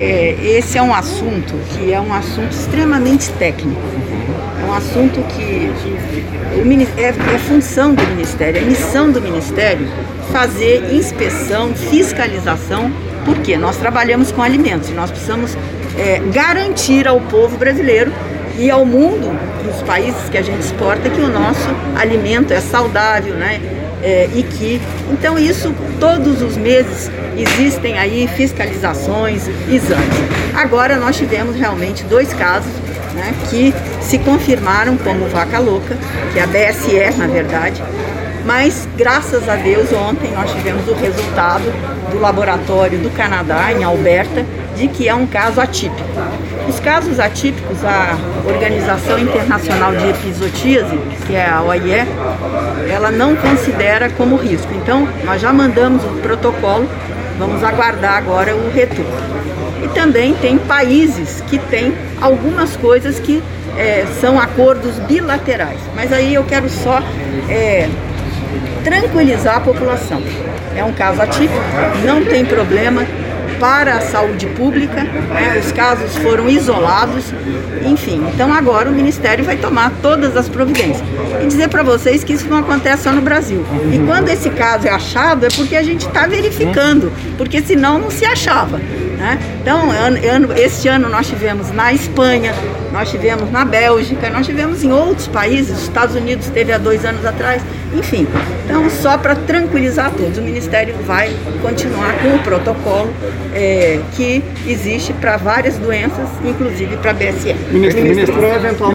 É, esse é um assunto que é um assunto extremamente técnico. É um assunto que o, é, é função do Ministério, é missão do Ministério fazer inspeção, fiscalização, porque nós trabalhamos com alimentos e nós precisamos é, garantir ao povo brasileiro e ao mundo, para os países que a gente exporta, que o nosso alimento é saudável, né? É, e que, então isso todos os meses existem aí fiscalizações, exames. Agora nós tivemos realmente dois casos né, que se confirmaram como vaca louca, que é a BSE na verdade, mas graças a Deus ontem nós tivemos o resultado do laboratório do Canadá, em Alberta, de que é um caso atípico. Os casos atípicos, a Organização Internacional de Episotíase, que é a OIE, ela não considera como risco. Então, nós já mandamos o protocolo, vamos aguardar agora o retorno. E também tem países que têm algumas coisas que é, são acordos bilaterais. Mas aí eu quero só é, tranquilizar a população. É um caso atípico, não tem problema, para a saúde pública, né? os casos foram isolados, enfim. Então agora o Ministério vai tomar todas as providências. E dizer para vocês que isso não acontece só no Brasil. E quando esse caso é achado é porque a gente está verificando, porque senão não se achava. Né? Então, ano, este ano nós tivemos na Espanha, nós tivemos na Bélgica, nós tivemos em outros países, os Estados Unidos teve há dois anos atrás, enfim. Então, só para tranquilizar todos, o Ministério vai continuar com o protocolo é, que existe para várias doenças, inclusive para a BSE. Ministro, ministro, eventualmente